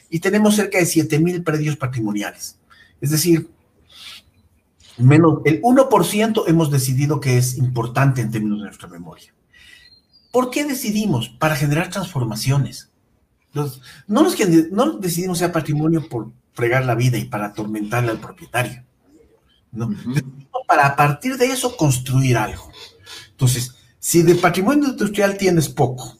y tenemos cerca de 7 mil predios patrimoniales. Es decir, menos el 1% hemos decidido que es importante en términos de nuestra memoria. ¿Por qué decidimos? Para generar transformaciones. no, nos, no decidimos sea patrimonio por fregar la vida y para atormentarle al propietario. ¿no? Para a partir de eso construir algo. Entonces, si de patrimonio industrial tienes poco,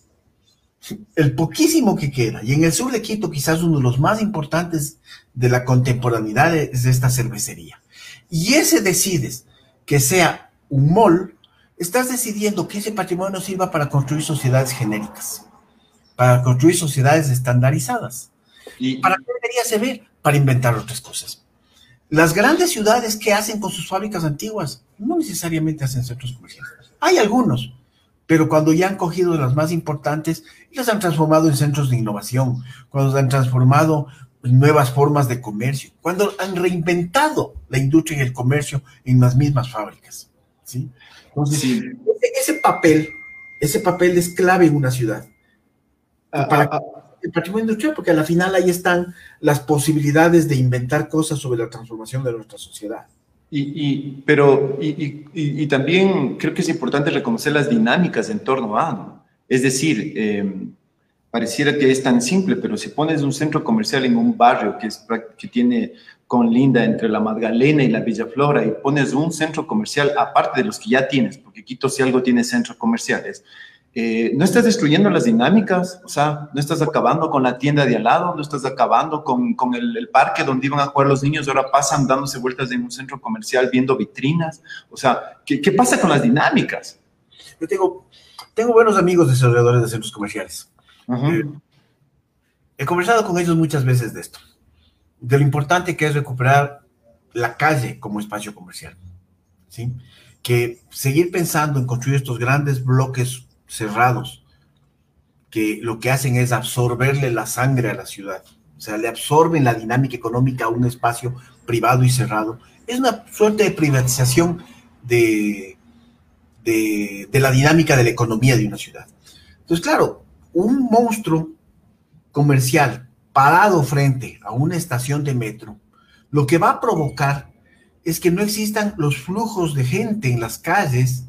el poquísimo que queda, y en el sur de Quito quizás uno de los más importantes de la contemporaneidad es esta cervecería y ese decides que sea un mall, estás decidiendo que ese patrimonio sirva para construir sociedades genéricas, para construir sociedades estandarizadas. ¿Y para qué debería servir? Para inventar otras cosas. Las grandes ciudades, ¿qué hacen con sus fábricas antiguas? No necesariamente hacen centros comerciales. Hay algunos, pero cuando ya han cogido las más importantes y las han transformado en centros de innovación, cuando las han transformado nuevas formas de comercio, cuando han reinventado la industria y el comercio en las mismas fábricas. ¿sí? Entonces, Ese, papel, ese papel es clave en una ciudad. Ah, para ah, ah. el patrimonio industrial, porque a la final ahí están las posibilidades de inventar cosas sobre la transformación de nuestra sociedad. Y, pero, y, también creo que es importante reconocer las dinámicas en torno a, Es decir, eh, pareciera que es tan simple, pero si pones un centro comercial en un barrio que, es, que tiene con linda entre la Magdalena y la Villa Flora y pones un centro comercial aparte de los que ya tienes, porque Quito si algo tiene centros comerciales, eh, no estás destruyendo las dinámicas, o sea, no estás acabando con la tienda de al lado, no estás acabando con, con el, el, parque donde iban a jugar los niños, ahora pasan dándose vueltas en un centro comercial viendo vitrinas, o sea, ¿qué, qué pasa con las dinámicas? Yo tengo, tengo buenos amigos desarrolladores de centros comerciales eh, he conversado con ellos muchas veces de esto, de lo importante que es recuperar la calle como espacio comercial, ¿sí? Que seguir pensando en construir estos grandes bloques cerrados, que lo que hacen es absorberle la sangre a la ciudad, o sea, le absorben la dinámica económica a un espacio privado y cerrado. Es una suerte de privatización de, de, la dinámica de la economía de una ciudad. Entonces, claro, un monstruo comercial parado frente a una estación de metro, lo que va a provocar es que no existan los flujos de gente en las calles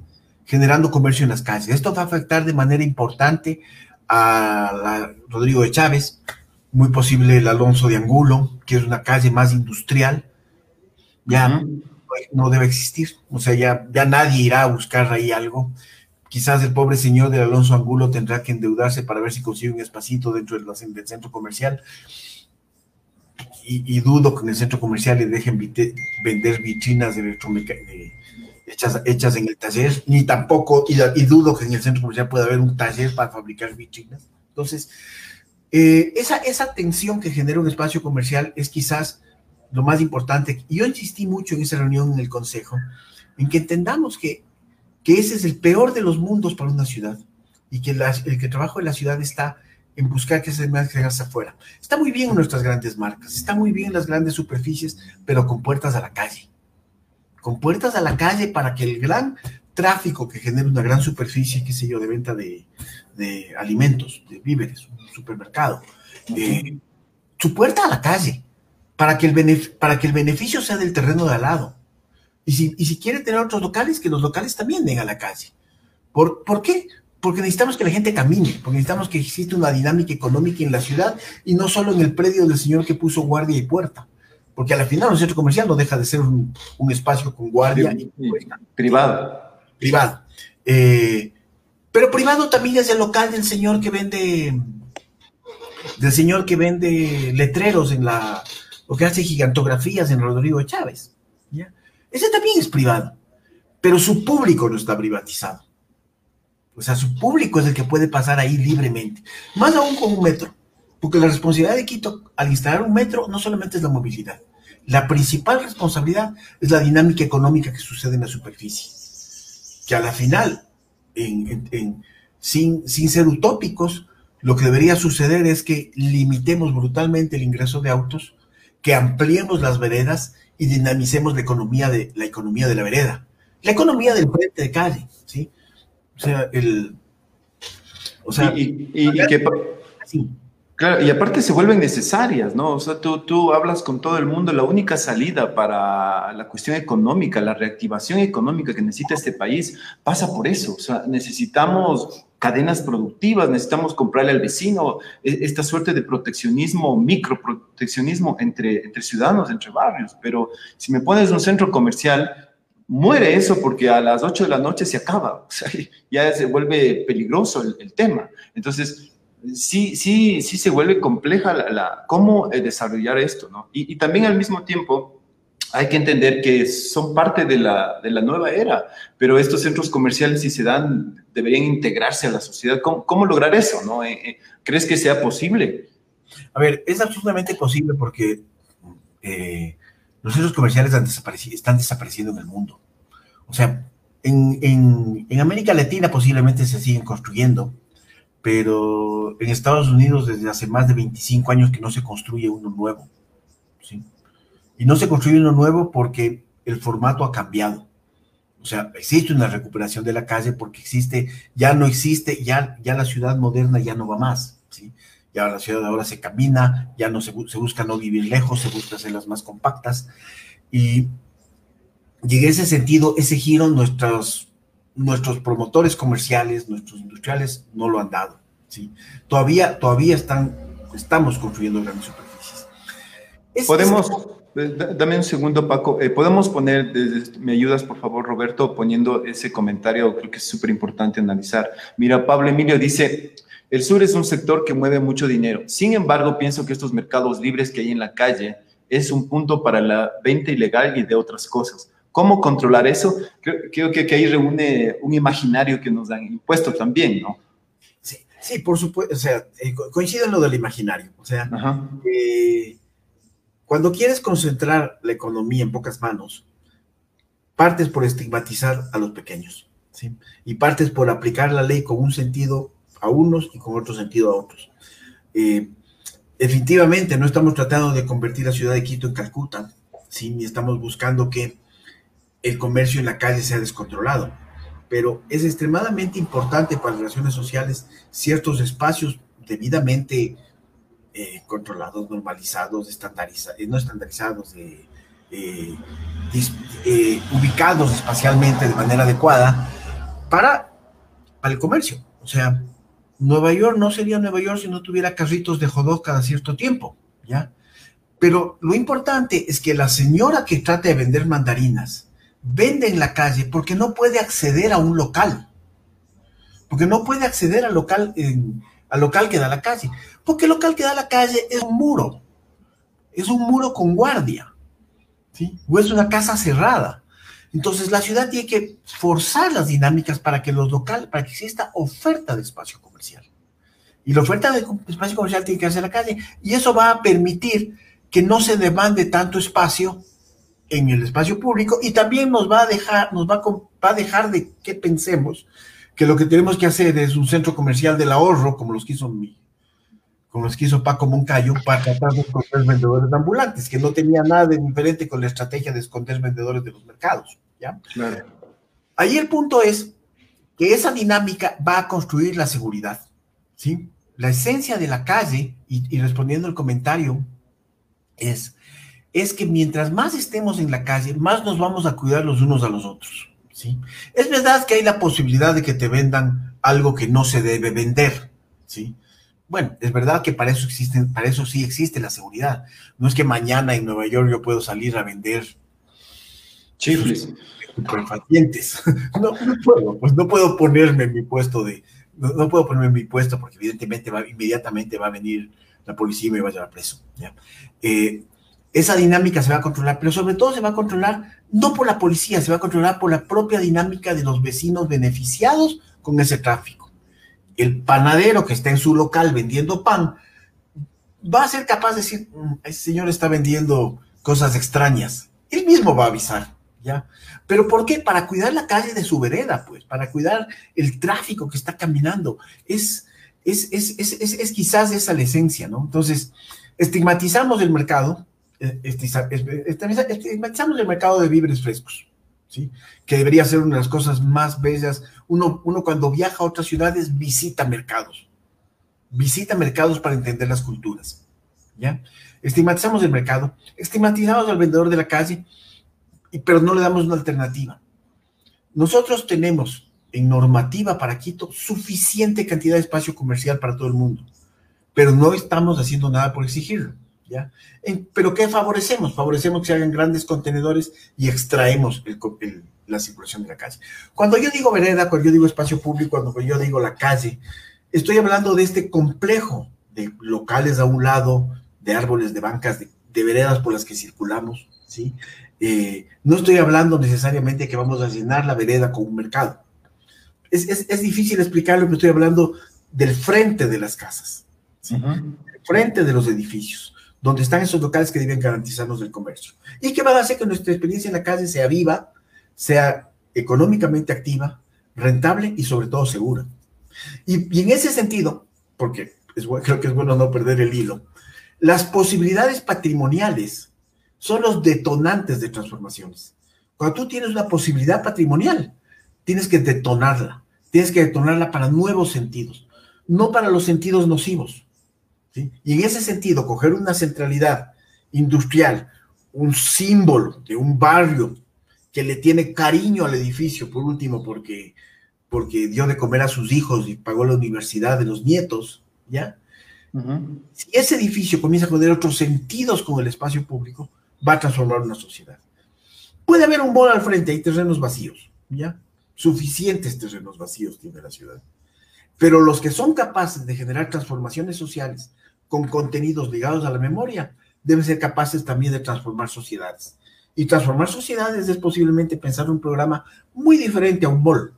generando comercio en las calles. Esto va a afectar de manera importante a la Rodrigo de Chávez, muy posible el Alonso de Angulo, que es una calle más industrial, ya no debe existir. O sea, ya, ya nadie irá a buscar ahí algo. Quizás el pobre señor de Alonso Angulo tendrá que endeudarse para ver si consigue un espacito dentro del, centro comercial. Y, dudo que en el centro comercial le dejen vender vitrinas de hechas, hechas en el taller, ni tampoco, y, dudo que en el centro comercial pueda haber un taller para fabricar vitrinas. Entonces, eh, esa, esa tensión que genera un espacio comercial es quizás lo más importante. Y yo insistí mucho en esa reunión en el Consejo, en que entendamos que, que ese es el peor de los mundos para una ciudad y que el que trabajo en la ciudad está en buscar que se hacia afuera. Está muy bien en nuestras grandes marcas, está muy bien en las grandes superficies, pero con puertas a la calle. Con puertas a la calle para que el gran tráfico que genera una gran superficie, qué sé yo, de venta de, alimentos, de víveres, un supermercado, eh, su puerta a la calle, para que, el para que el beneficio sea del terreno de al lado. Y si, y si quiere tener otros locales, que los locales también den a la calle. ¿Por, ¿Por qué? porque necesitamos que la gente camine, porque necesitamos que exista una dinámica económica en la ciudad y no solo en el predio del señor que puso guardia y puerta, porque al final un centro comercial no deja de ser un, espacio con guardia. y, privado. Privado. Eh, pero privado también es el local del señor que vende, del señor que vende letreros en la, o que hace gigantografías en Rodrigo Chávez. ¿ya? Ese también es privado, pero su público no está privatizado. O sea, su público es el que puede pasar ahí libremente. Más aún con un metro. Porque la responsabilidad de Quito al instalar un metro no solamente es la movilidad. La principal responsabilidad es la dinámica económica que sucede en la superficie. Que a la final, sin, sin ser utópicos, lo que debería suceder es que limitemos brutalmente el ingreso de autos, que ampliemos las veredas y dinamicemos la economía de la economía de la vereda, la economía del frente de calle, ¿sí? O sea, el. O sea, y, que. Claro, y aparte se vuelven necesarias, ¿no? O sea, tú, tú hablas con todo el mundo, la única salida para la cuestión económica, la reactivación económica que necesita este país, pasa por eso. O sea, necesitamos cadenas productivas, necesitamos comprarle al vecino, e, esta suerte de proteccionismo, microproteccionismo entre, entre ciudadanos, entre barrios. Pero si me pones un centro comercial, muere eso porque a las 8 de la noche se acaba, o sea, ya se vuelve peligroso el, tema. Entonces, sí, sí, sí se vuelve compleja la, cómo eh, desarrollar esto, ¿no? Y, también al mismo tiempo hay que entender que son parte de la, de la, nueva era, pero estos centros comerciales, si se dan, deberían integrarse a la sociedad. ¿Cómo, lograr eso, no? Eh, eh, ¿Crees que sea posible? A ver, es absolutamente posible porque los centros comerciales están desapareciendo en el mundo. O sea, en, América Latina posiblemente se siguen construyendo, pero en Estados Unidos desde hace más de 25 años que no se construye uno nuevo. Y no se construye uno nuevo porque el formato ha cambiado. O sea, existe una recuperación de la calle porque existe, ya no existe, ya, ya la ciudad moderna ya no va más. ¿sí? ya la ciudad ahora se camina, ya no se, se busca no vivir lejos, se busca hacerlas más compactas. Y, y en ese sentido, ese giro nuestros, nuestros promotores comerciales, nuestros industriales no lo han dado. ¿sí? Todavía, todavía están, estamos construyendo grandes superficies. Podemos, eh, dame un segundo, Paco. Eh, Podemos poner, me ayudas, por favor, Roberto, poniendo ese comentario, creo que es súper importante analizar. Mira, Pablo Emilio dice, el sur es un sector que mueve mucho dinero. Sin embargo, pienso que estos mercados libres que hay en la calle es un punto para la venta ilegal y de otras cosas. ¿Cómo controlar eso? Creo, que, ahí reúne un imaginario que nos han impuesto también, ¿no? Sí, sí, por supuesto. O sea, eh, coincide en lo del imaginario. O sea, eh, cuando quieres concentrar la economía en pocas manos, partes por estigmatizar a los pequeños, ¿sí? Y partes por aplicar la ley con un sentido a unos y con otro sentido a otros. Eh, definitivamente no estamos tratando de convertir la ciudad de Quito en Calcuta, ¿sí? ni estamos buscando que el comercio en la calle sea descontrolado, pero es extremadamente importante para las relaciones sociales ciertos espacios debidamente eh, controlados, normalizados, estandarizados, eh, no estandarizados, ubicados espacialmente de manera adecuada para, el comercio. O sea, Nueva York no sería Nueva York si no tuviera carritos de jodó cada cierto tiempo, ¿ya? Pero lo importante es que la señora que trata de vender mandarinas vende en la calle porque no puede acceder a un local. Porque no puede acceder al local, al local que da la calle. Porque el local que da la calle es un muro. Es un muro con guardia. ¿sí? O es una casa cerrada. Entonces la ciudad tiene que forzar las dinámicas para que los locales, para que exista oferta de espacio comercial. Y la oferta de espacio comercial tiene que hacer la calle. Y eso va a permitir que no se demande tanto espacio en el espacio público y también nos va a dejar, nos va a, va a dejar de que pensemos que lo que tenemos que hacer es un centro comercial del ahorro, como los quiso mi, como los quiso Paco Moncayo, para tratar de esconder vendedores ambulantes, que no tenía nada de diferente con la estrategia de esconder vendedores de los mercados. ¿ya? Claro. Ahí el punto es que esa dinámica va a construir la seguridad. ¿sí? La esencia de la calle, y, y respondiendo al comentario, es es que mientras más estemos en la calle, más nos vamos a cuidar los unos a los otros. ¿sí? Es verdad que hay la posibilidad de que te vendan algo que no se debe vender. ¿sí? Bueno, es verdad que para eso, existen, para eso sí existe la seguridad. No es que mañana en Nueva York yo puedo salir a vender chifles. Superfacientes. No, no puedo, pues no puedo ponerme en mi puesto de, no, puedo ponerme en mi puesto porque evidentemente va, inmediatamente va a venir la policía y me va a llevar preso. ¿ya? Eh, esa dinámica se va a controlar, pero sobre todo se va a controlar no por la policía, se va a controlar por la propia dinámica de los vecinos beneficiados con ese tráfico. El panadero que está en su local vendiendo pan va a ser capaz de decir, mm, ese señor está vendiendo cosas extrañas. Él mismo va a avisar, ¿ya? ¿Pero por qué? Para cuidar la calle de su vereda, pues, para cuidar el tráfico que está caminando. Es, es, es, es, es quizás esa la esencia, ¿no? Entonces, estigmatizamos el mercado, estigmatizamos el mercado de víveres frescos, ¿sí? que debería ser una de las cosas más bellas. Uno, uno cuando viaja a otras ciudades visita mercados, visita mercados para entender las culturas. ¿ya? Estigmatizamos el mercado, estigmatizamos al vendedor de la calle, pero no le damos una alternativa. Nosotros tenemos en normativa para Quito suficiente cantidad de espacio comercial para todo el mundo, pero no estamos haciendo nada por exigirlo. ¿Ya? pero ¿qué favorecemos? Favorecemos que se hagan grandes contenedores y extraemos la circulación de la calle. Cuando yo digo vereda, cuando yo digo espacio público, cuando yo digo la calle, estoy hablando de este complejo de locales a un lado, de árboles, de bancas, de, veredas por las que circulamos, ¿sí? Eh, no estoy hablando necesariamente de que vamos a llenar la vereda con un mercado. Es, es, difícil explicarlo, pero estoy hablando del frente de las casas, frente de los edificios donde están esos locales que deben garantizarnos el comercio. Y que van a hacer que nuestra experiencia en la calle sea viva, sea económicamente activa, rentable y sobre todo segura. Y, en ese sentido, porque creo que es bueno no perder el hilo, las posibilidades patrimoniales son los detonantes de transformaciones. Cuando tú tienes una posibilidad patrimonial, tienes que detonarla, tienes que detonarla para nuevos sentidos, no para los sentidos nocivos. Y en ese sentido, coger una centralidad industrial, un símbolo de un barrio que le tiene cariño al edificio, por último, porque, porque dio de comer a sus hijos y pagó la universidad de los nietos, ¿ya? Si ese edificio comienza a tener otros sentidos con el espacio público, va a transformar una sociedad. Puede haber un bol al frente, hay terrenos vacíos, ¿ya? Suficientes terrenos vacíos tiene la ciudad. Pero los que son capaces de generar transformaciones sociales con contenidos ligados a la memoria, deben ser capaces también de transformar sociedades. Y transformar sociedades es posiblemente pensar un programa muy diferente a un mall.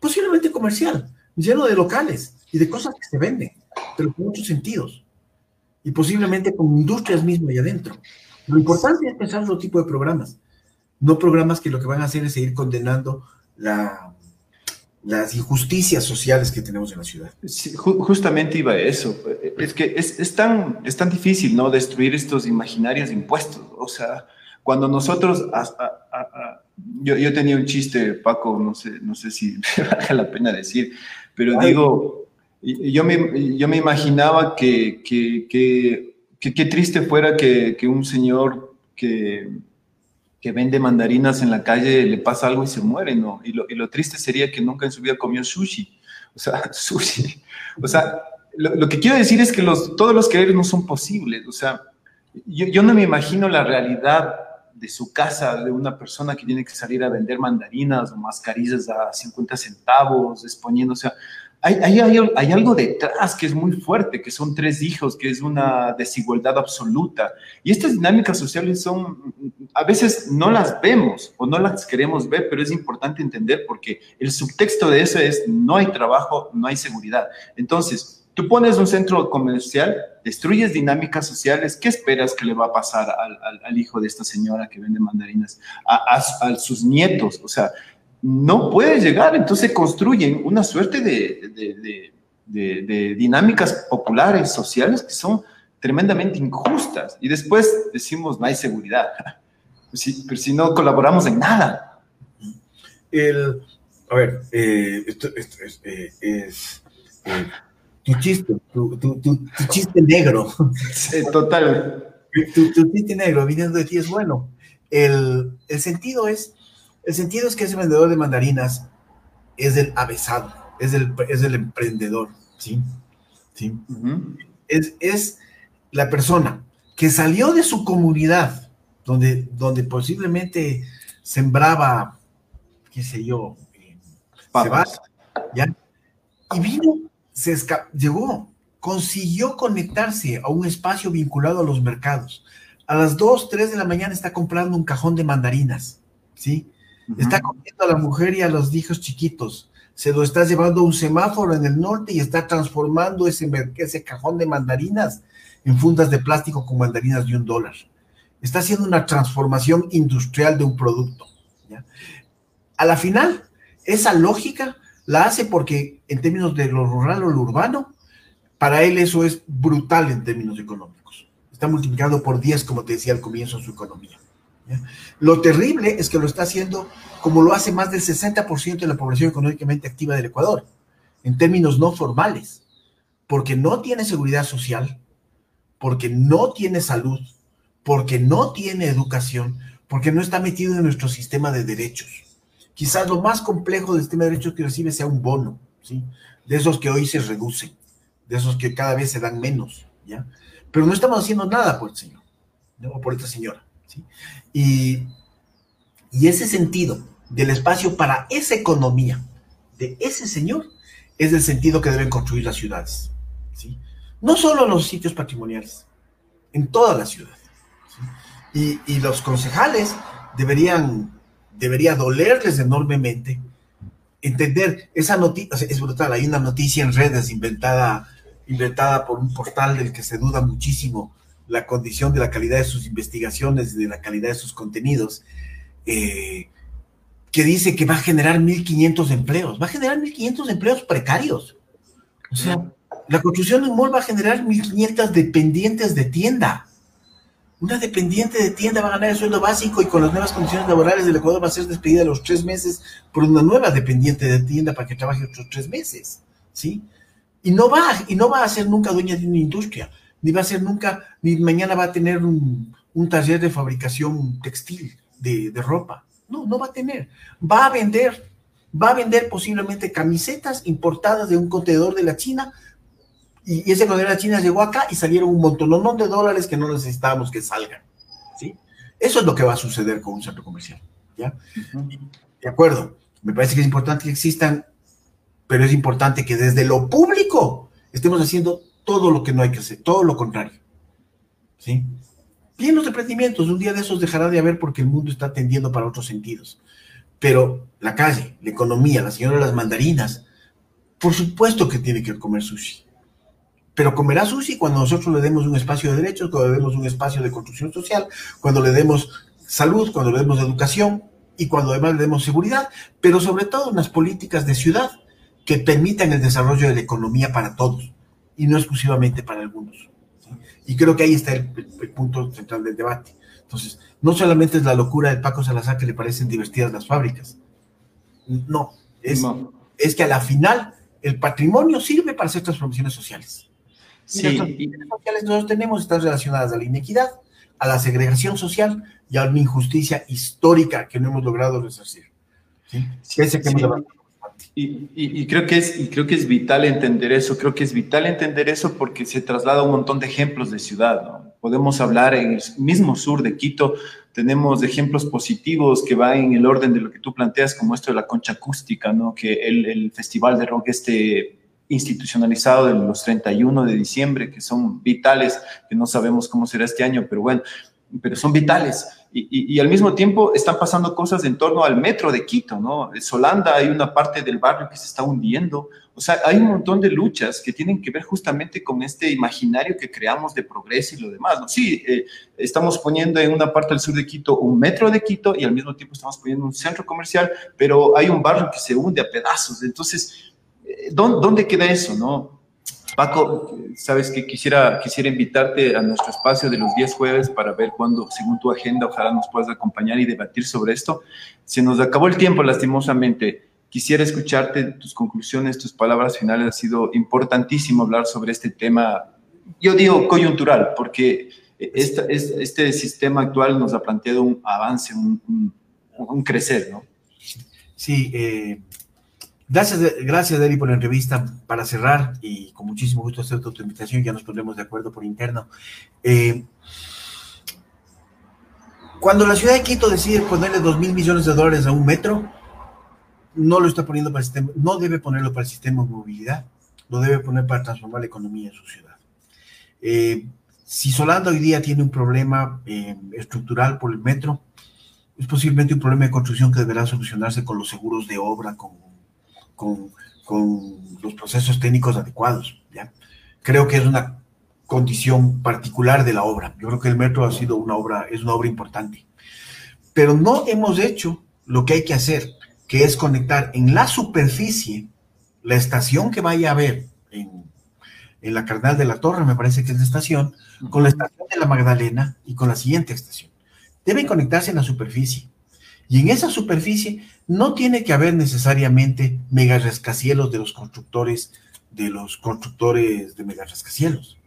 Posiblemente comercial, lleno de locales y de cosas que se venden, pero con muchos sentidos. Y posiblemente con industrias mismas ahí adentro. Lo importante es pensar otro tipo de programas, no programas que lo que van a hacer es seguir condenando la, las injusticias sociales que tenemos en la ciudad. justamente iba a eso. Es que es, tan, es tan difícil, ¿no? Destruir estos imaginarios impuestos. O sea, cuando nosotros... yo, yo, tenía un chiste, Paco, no sé, no sé si vale la pena decir, pero digo, yo me, yo me imaginaba que, que, que, que, triste fuera que, que un señor que que vende mandarinas en la calle le pasa algo y se muere, ¿no? Y lo, y lo triste sería que nunca en su vida comió sushi. O sea, sushi. O sea, lo, que quiero decir es que los, todos los quereres no son posibles. O sea, yo, yo, no me imagino la realidad de su casa de una persona que tiene que salir a vender mandarinas o mascarillas a 50 centavos, exponiendo, o sea, hay, hay, hay, algo detrás que es muy fuerte, que son tres hijos, que es una desigualdad absoluta. Y estas dinámicas sociales son a veces no las vemos o no las queremos ver, pero es importante entender porque el subtexto de eso es no hay trabajo, no hay seguridad. Entonces, tú pones un centro comercial, destruyes dinámicas sociales, ¿qué esperas que le va a pasar al, hijo de esta señora que vende mandarinas? A, sus nietos, o sea, no puede llegar, entonces construyen una suerte de, de dinámicas populares, sociales, que son tremendamente injustas. Y después decimos, no hay seguridad. pero si no colaboramos en nada. El, a ver, eh, esto, es, eh, eh, tu chiste, tu, chiste negro. total. Tu, chiste negro viniendo de ti es bueno. El, el, sentido es, el sentido es que ese vendedor de mandarinas es el avesado, es el, es emprendedor, ¿sí? ¿Sí? es, es la persona que salió de su comunidad, donde, donde posiblemente sembraba, qué sé yo, eh, ¿ya? Y vino, se llegó, consiguió conectarse a un espacio vinculado a los mercados. A las 2, 3 de la mañana está comprando un cajón de mandarinas, ¿sí? Está comiendo a la mujer y a los hijos chiquitos. Se lo está llevando a un semáforo en el norte y está transformando ese, cajón de mandarinas en fundas de plástico con mandarinas de un dólar. Está haciendo una transformación industrial de un producto. A la final, esa lógica la hace porque en términos de lo rural o lo urbano, para él eso es brutal en términos económicos. Está multiplicando por 10, como te decía al comienzo, su economía. Lo terrible es que lo está haciendo como lo hace más del 60% de la población económicamente activa del Ecuador, en términos no formales, porque no tiene seguridad social, porque no tiene salud, porque no tiene educación, porque no está metido en nuestro sistema de derechos. Quizás lo más complejo del sistema de derechos que recibe sea un bono, ¿sí? De esos que hoy se reducen, de esos que cada vez se dan menos, ¿ya? Pero no estamos haciendo nada por el señor, o por esta señora, Y, y ese sentido del espacio para esa economía de ese señor es el sentido que deben construir las ciudades, ¿sí? no solo en los sitios patrimoniales, en toda la ciudad. Y, los concejales deberían, debería dolerles enormemente entender esa noticia, es brutal, hay una noticia en redes inventada, inventada por un portal del que se duda muchísimo la condición de la calidad de sus investigaciones de la calidad de sus contenidos, eh, que dice que va a generar 1.500 empleos, va a generar 1.500 empleos precarios. O sea, la construcción de un mall va a generar 1.500 dependientes de tienda. Una dependiente de tienda va a ganar el sueldo básico y con las nuevas condiciones laborales del Ecuador va a ser despedida a los tres meses por una nueva dependiente de tienda para que trabaje otros tres meses, ¿sí? Y no va, y no va a ser nunca dueña de una industria, ni va a ser nunca, ni mañana va a tener un, taller de fabricación textil de, de ropa. No, no va a tener. Va a vender, va a vender posiblemente camisetas importadas de un contenedor de la China y, ese contenedor de China llegó acá y salieron un montón de dólares que no necesitábamos que salgan. ¿sí? Eso es lo que va a suceder con un centro comercial. ¿ya? De acuerdo, me parece que es importante que existan, pero es importante que desde lo público estemos haciendo todo lo que no hay que hacer, todo lo contrario. ¿sí? Bien los emprendimientos, un día de esos dejará de haber porque el mundo está tendiendo para otros sentidos. Pero la calle, la economía, la señora de las mandarinas, por supuesto que tiene que comer sushi pero comerá sushi cuando nosotros le demos un espacio de derechos, cuando le demos un espacio de construcción social, cuando le demos salud, cuando le demos educación y cuando además le demos seguridad, pero sobre todo unas políticas de ciudad que permitan el desarrollo de la economía para todos y no exclusivamente para algunos. Y creo que ahí está el, punto central del debate. Entonces, no solamente es la locura de Paco Salazar que le parecen divertidas las fábricas. No, es, es que a la final el patrimonio sirve para hacer transformaciones sociales. Sí. las sociales nosotros tenemos están relacionadas a la inequidad, a la segregación social y a una injusticia histórica que no hemos logrado resarcir. ¿sí? Y, creo que es, y creo que es vital entender eso, creo que es vital entender eso porque se traslada un montón de ejemplos de ciudad. ¿no? Podemos hablar en el mismo sur de Quito, tenemos ejemplos positivos que van en el orden de lo que tú planteas, como esto de la concha acústica, ¿no? que el, el festival de rock este institucionalizado de los 31 de diciembre, que son vitales, que no sabemos cómo será este año, pero bueno, pero son vitales. Y, al mismo tiempo están pasando cosas en torno al metro de Quito, ¿no? En Solanda hay una parte del barrio que se está hundiendo. O sea, hay un montón de luchas que tienen que ver justamente con este imaginario que creamos de progreso y lo demás, ¿no? Sí, eh, estamos poniendo en una parte del sur de Quito un metro de Quito y al mismo tiempo estamos poniendo un centro comercial, pero hay un barrio que se hunde a pedazos. Entonces, eh, ¿dónde, dónde queda eso, no? Paco, sabes que quisiera, quisiera invitarte a nuestro espacio de los 10 jueves para ver cuándo, según tu agenda, ojalá nos puedas acompañar y debatir sobre esto. Se nos acabó el tiempo, lastimosamente. Quisiera escucharte tus conclusiones, tus palabras finales. Ha sido importantísimo hablar sobre este tema, yo digo coyuntural, porque este, sistema actual nos ha planteado un avance, un, un crecer, ¿no? Sí, eh, Gracias, gracias, Deli, por la entrevista. Para cerrar, y con muchísimo gusto acepto tu invitación, ya nos pondremos de acuerdo por interno. Eh, cuando la ciudad de Quito decide ponerle dos mil millones de dólares a un metro, no lo está poniendo para el sistema, no debe ponerlo para el sistema de movilidad, lo debe poner para transformar la economía en su ciudad. Eh, si Solanda hoy día tiene un problema eh, estructural por el metro, es posiblemente un problema de construcción que deberá solucionarse con los seguros de obra, con con, los procesos técnicos adecuados. ¿ya? Creo que es una condición particular de la obra. Yo creo que el metro ha sido una obra, es una obra importante. Pero no hemos hecho lo que hay que hacer, que es conectar en la superficie la estación que vaya a haber en, en la Carnal de la Torre, me parece que es la estación, con la estación de la Magdalena y con la siguiente estación. Deben conectarse en la superficie. Y en esa superficie no tiene que haber necesariamente mega rascacielos de los constructores, de los constructores de mega rascacielos.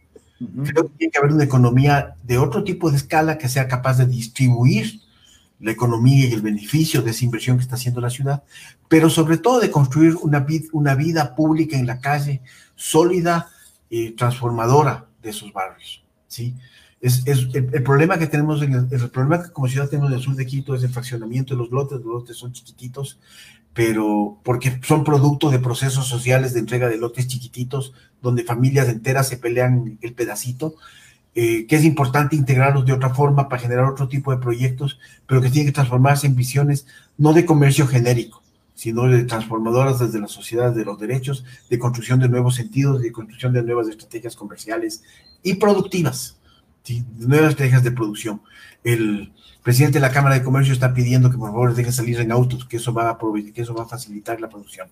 Creo que tiene que haber una economía de otro tipo de escala que sea capaz de distribuir la economía y el beneficio de esa inversión que está haciendo la ciudad, pero sobre todo de construir una, una vida pública en la calle sólida y transformadora de esos barrios. ¿sí? Es, el, problema que tenemos, en el, problema que como ciudad tenemos en el sur de Quito es el fraccionamiento de los lotes, los lotes son chiquititos, pero porque son producto de procesos sociales de entrega de lotes chiquititos, donde familias enteras se pelean el pedacito, eh, que es importante integrarlos de otra forma para generar otro tipo de proyectos, pero que tienen que transformarse en visiones no de comercio genérico, sino de transformadoras desde la sociedad de los derechos, de construcción de nuevos sentidos, de construcción de nuevas estrategias comerciales y productivas nuevas estrategias de producción. El presidente de la Cámara de Comercio está pidiendo que por favor dejen salir en autos, que eso va a que eso va a facilitar la producción.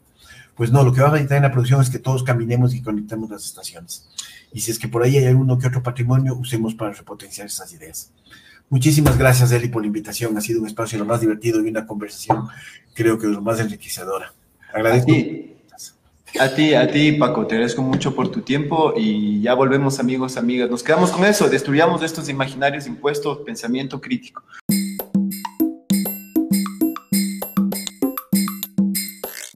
Pues no, lo que va a facilitar en la producción es que todos caminemos y conectemos las estaciones. Y si es que por ahí hay alguno que otro patrimonio, usemos para repotenciar esas ideas. Muchísimas gracias, Eli, por la invitación. Ha sido un espacio lo más divertido y una conversación, creo que lo más enriquecedora. Agradezco. A ti, a ti, Paco, te agradezco mucho por tu tiempo y ya volvemos amigos, amigas. Nos quedamos con eso, destruyamos estos imaginarios impuestos, pensamiento crítico.